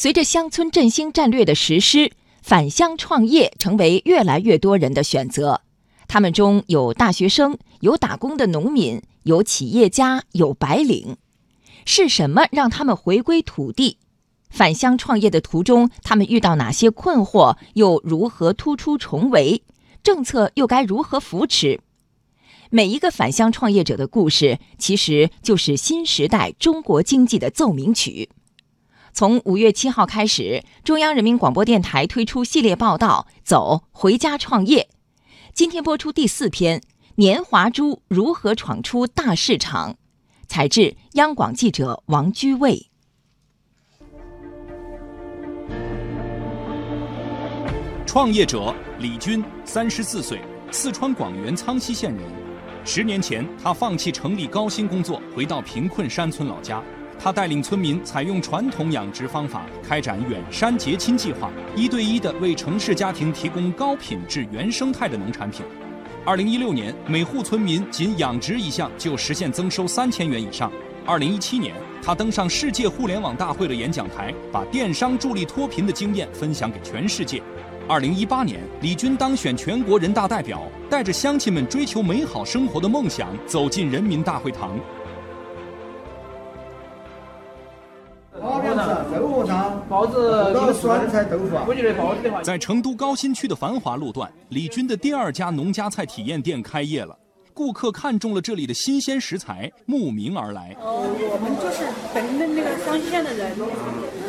随着乡村振兴战略的实施，返乡创业成为越来越多人的选择。他们中有大学生，有打工的农民，有企业家，有白领。是什么让他们回归土地？返乡创业的途中，他们遇到哪些困惑？又如何突出重围？政策又该如何扶持？每一个返乡创业者的故事，其实就是新时代中国经济的奏鸣曲。从五月七号开始，中央人民广播电台推出系列报道《走回家创业》。今天播出第四篇：年华猪如何闯出大市场？采制央广记者王居卫。创业者李军，三十四岁，四川广元苍溪县人。十年前，他放弃城里高薪工作，回到贫困山村老家。他带领村民采用传统养殖方法，开展远山结亲计划，一对一的为城市家庭提供高品质原生态的农产品。二零一六年，每户村民仅养殖一项就实现增收三千元以上。二零一七年，他登上世界互联网大会的演讲台，把电商助力脱贫的经验分享给全世界。二零一八年，李军当选全国人大代表，带着乡亲们追求美好生活的梦想走进人民大会堂。腐上包子，这个酸菜豆腐啊。我觉得包子的话，在成都高新区的繁华路段，李军的第二家农家菜体验店开业了。顾客看中了这里的新鲜食材，慕名而来。哦，我们就是本人那个湘西县的人，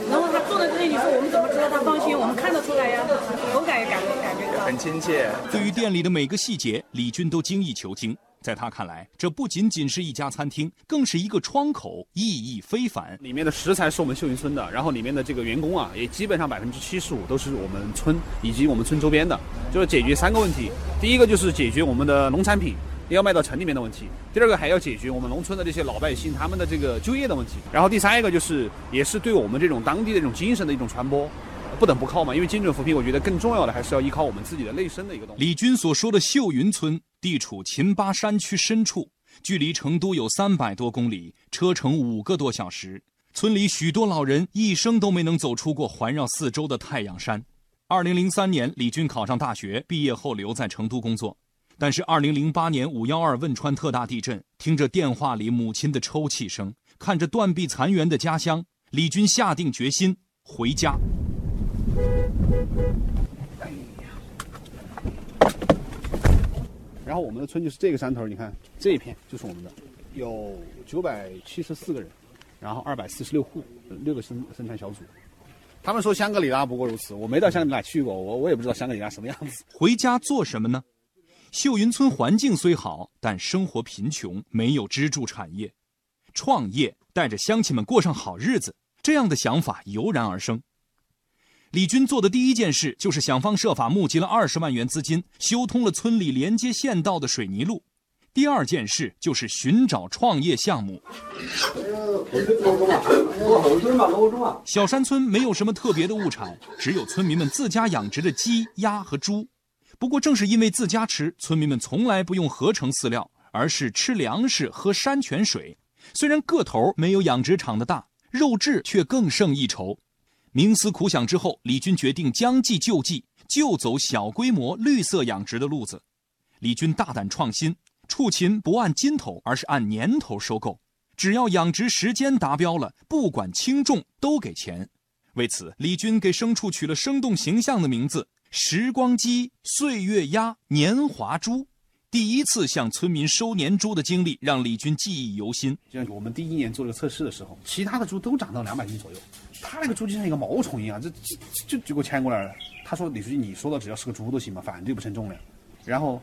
然后他坐在这里，你说我们怎么知道他放心？我们看得出来呀，口感也感感觉到很亲切。对于店里的每个细节，李军都精益求精。在他看来，这不仅仅是一家餐厅，更是一个窗口，意义非凡。里面的食材是我们秀云村的，然后里面的这个员工啊，也基本上百分之七十五都是我们村以及我们村周边的。就是解决三个问题：第一个就是解决我们的农产品要卖到城里面的问题；第二个还要解决我们农村的这些老百姓他们的这个就业的问题；然后第三一个就是也是对我们这种当地的这种精神的一种传播。不等不靠嘛，因为精准扶贫，我觉得更重要的还是要依靠我们自己的内生的一个东西。李军所说的秀云村。地处秦巴山区深处，距离成都有三百多公里，车程五个多小时。村里许多老人一生都没能走出过环绕四周的太阳山。二零零三年，李军考上大学，毕业后留在成都工作。但是二零零八年五幺二汶川特大地震，听着电话里母亲的抽泣声，看着断壁残垣的家乡，李军下定决心回家。然后我们的村就是这个山头，你看这一片就是我们的，有九百七十四个人，然后二百四十六户，六个生生产小组。他们说香格里拉不过如此，我没到香格里拉去过，我我也不知道香格里拉什么样子。回家做什么呢？秀云村环境虽好，但生活贫穷，没有支柱产业。创业，带着乡亲们过上好日子，这样的想法油然而生。李军做的第一件事就是想方设法募集了二十万元资金，修通了村里连接县道的水泥路。第二件事就是寻找创业项目。小山村没有什么特别的物产，只有村民们自家养殖的鸡、鸭和猪。不过正是因为自家吃，村民们从来不用合成饲料，而是吃粮食、喝山泉水。虽然个头没有养殖场的大，肉质却更胜一筹。冥思苦想之后，李军决定将计就计，就走小规模绿色养殖的路子。李军大胆创新，畜禽不按斤头，而是按年头收购。只要养殖时间达标了，不管轻重都给钱。为此，李军给牲畜取了生动形象的名字：时光鸡、岁月鸭、年华猪。第一次向村民收年猪的经历，让李军记忆犹新。就像我们第一年做这个测试的时候，其他的猪都长到两百斤左右。他那个猪就像一个毛虫一样，这这就就给我牵过来了。他说：“李书记，你说的只要是个猪都行嘛，反正不称重量。”然后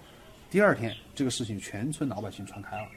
第二天这个事情全村老百姓传开了，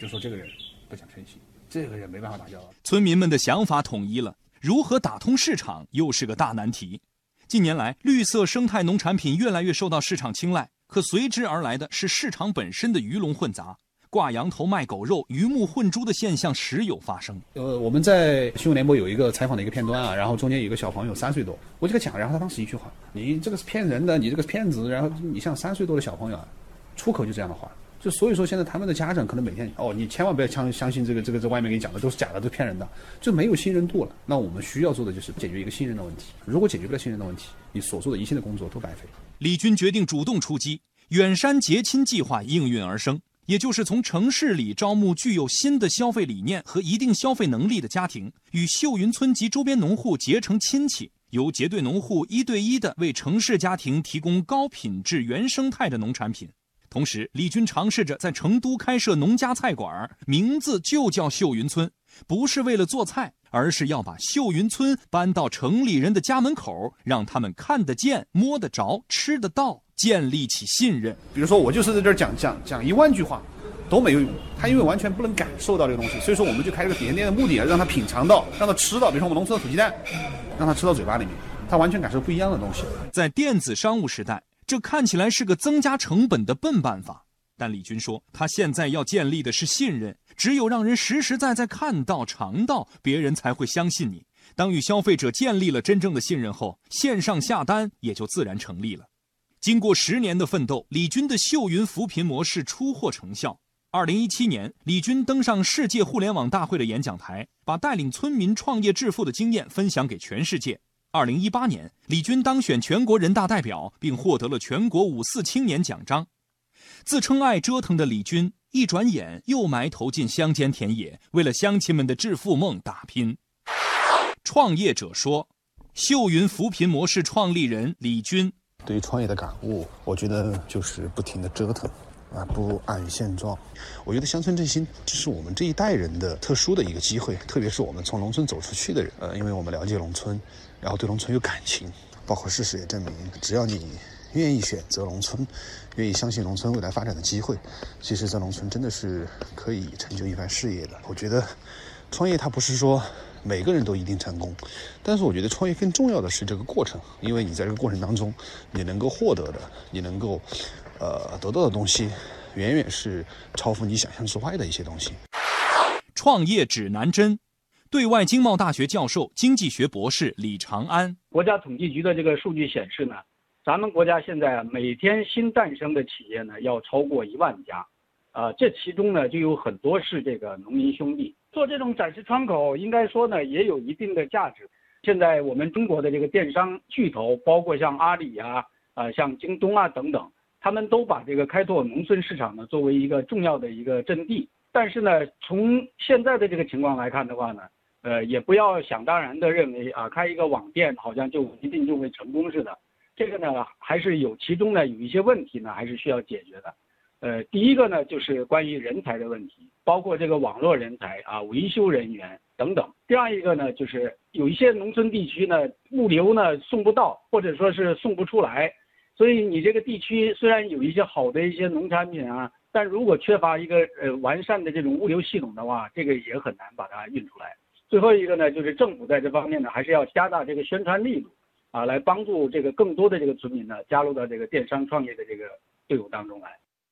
就说这个人不讲诚信，这个人没办法打交道。村民们的想法统一了，如何打通市场又是个大难题。近年来，绿色生态农产品越来越受到市场青睐，可随之而来的是市场本身的鱼龙混杂。挂羊头卖狗肉、鱼目混珠的现象时有发生。呃，我们在新闻联播有一个采访的一个片段啊，然后中间有一个小朋友三岁多，我就讲，然后他当时一句话：“你这个是骗人的，你这个是骗子。”然后你像三岁多的小朋友啊，出口就这样的话，就所以说，现在他们的家长可能每天哦，你千万不要相相信这个这个这外面给你讲的都是假的，都骗人的，就没有信任度了。那我们需要做的就是解决一个信任的问题。如果解决不了信任的问题，你所做的一切的工作都白费。李军决定主动出击，远山结亲计划应运而生，也就是从城市里招募具有新的消费理念和一定消费能力的家庭，与秀云村及周边农户结成亲戚，由结对农户一对一的为城市家庭提供高品质原生态的农产品。同时，李军尝试着在成都开设农家菜馆，名字就叫秀云村，不是为了做菜，而是要把秀云村搬到城里人的家门口，让他们看得见、摸得着、吃得到，建立起信任。比如说，我就是在这儿讲讲讲一万句话，都没有用。他因为完全不能感受到这个东西，所以说我们就开这个体验店的目的，让他品尝到，让他吃到。比如说我们农村的土鸡蛋，让他吃到嘴巴里面，他完全感受不一样的东西。在电子商务时代。这看起来是个增加成本的笨办法，但李军说，他现在要建立的是信任，只有让人实实在在看到、尝到，别人才会相信你。当与消费者建立了真正的信任后，线上下单也就自然成立了。经过十年的奋斗，李军的秀云扶贫模式出获成效。二零一七年，李军登上世界互联网大会的演讲台，把带领村民创业致富的经验分享给全世界。二零一八年，李军当选全国人大代表，并获得了全国五四青年奖章。自称爱折腾的李军，一转眼又埋头进乡间田野，为了乡亲们的致富梦打拼。创业者说：“秀云扶贫模式创立人李军，对于创业的感悟，我觉得就是不停的折腾，啊，不安于现状。我觉得乡村振兴这是我们这一代人的特殊的一个机会，特别是我们从农村走出去的人，呃，因为我们了解农村。”然后对农村有感情，包括事实也证明，只要你愿意选择农村，愿意相信农村未来发展的机会，其实，在农村真的是可以成就一番事业的。我觉得，创业它不是说每个人都一定成功，但是我觉得创业更重要的是这个过程，因为你在这个过程当中，你能够获得的，你能够，呃，得到的东西，远远是超乎你想象之外的一些东西。创业指南针。对外经贸大学教授、经济学博士李长安，国家统计局的这个数据显示呢，咱们国家现在每天新诞生的企业呢要超过一万家，啊，这其中呢就有很多是这个农民兄弟做这种展示窗口，应该说呢也有一定的价值。现在我们中国的这个电商巨头，包括像阿里啊、啊像京东啊等等，他们都把这个开拓农村市场呢作为一个重要的一个阵地。但是呢，从现在的这个情况来看的话呢，呃，也不要想当然的认为啊，开一个网店好像就一定就会成功似的。这个呢，还是有其中呢有一些问题呢，还是需要解决的。呃，第一个呢，就是关于人才的问题，包括这个网络人才啊、维修人员等等。第二一个呢，就是有一些农村地区呢，物流呢送不到，或者说是送不出来，所以你这个地区虽然有一些好的一些农产品啊，但如果缺乏一个呃完善的这种物流系统的话，这个也很难把它运出来。最后一个呢，就是政府在这方面呢，还是要加大这个宣传力度，啊，来帮助这个更多的这个村民呢，加入到这个电商创业的这个队伍当中来。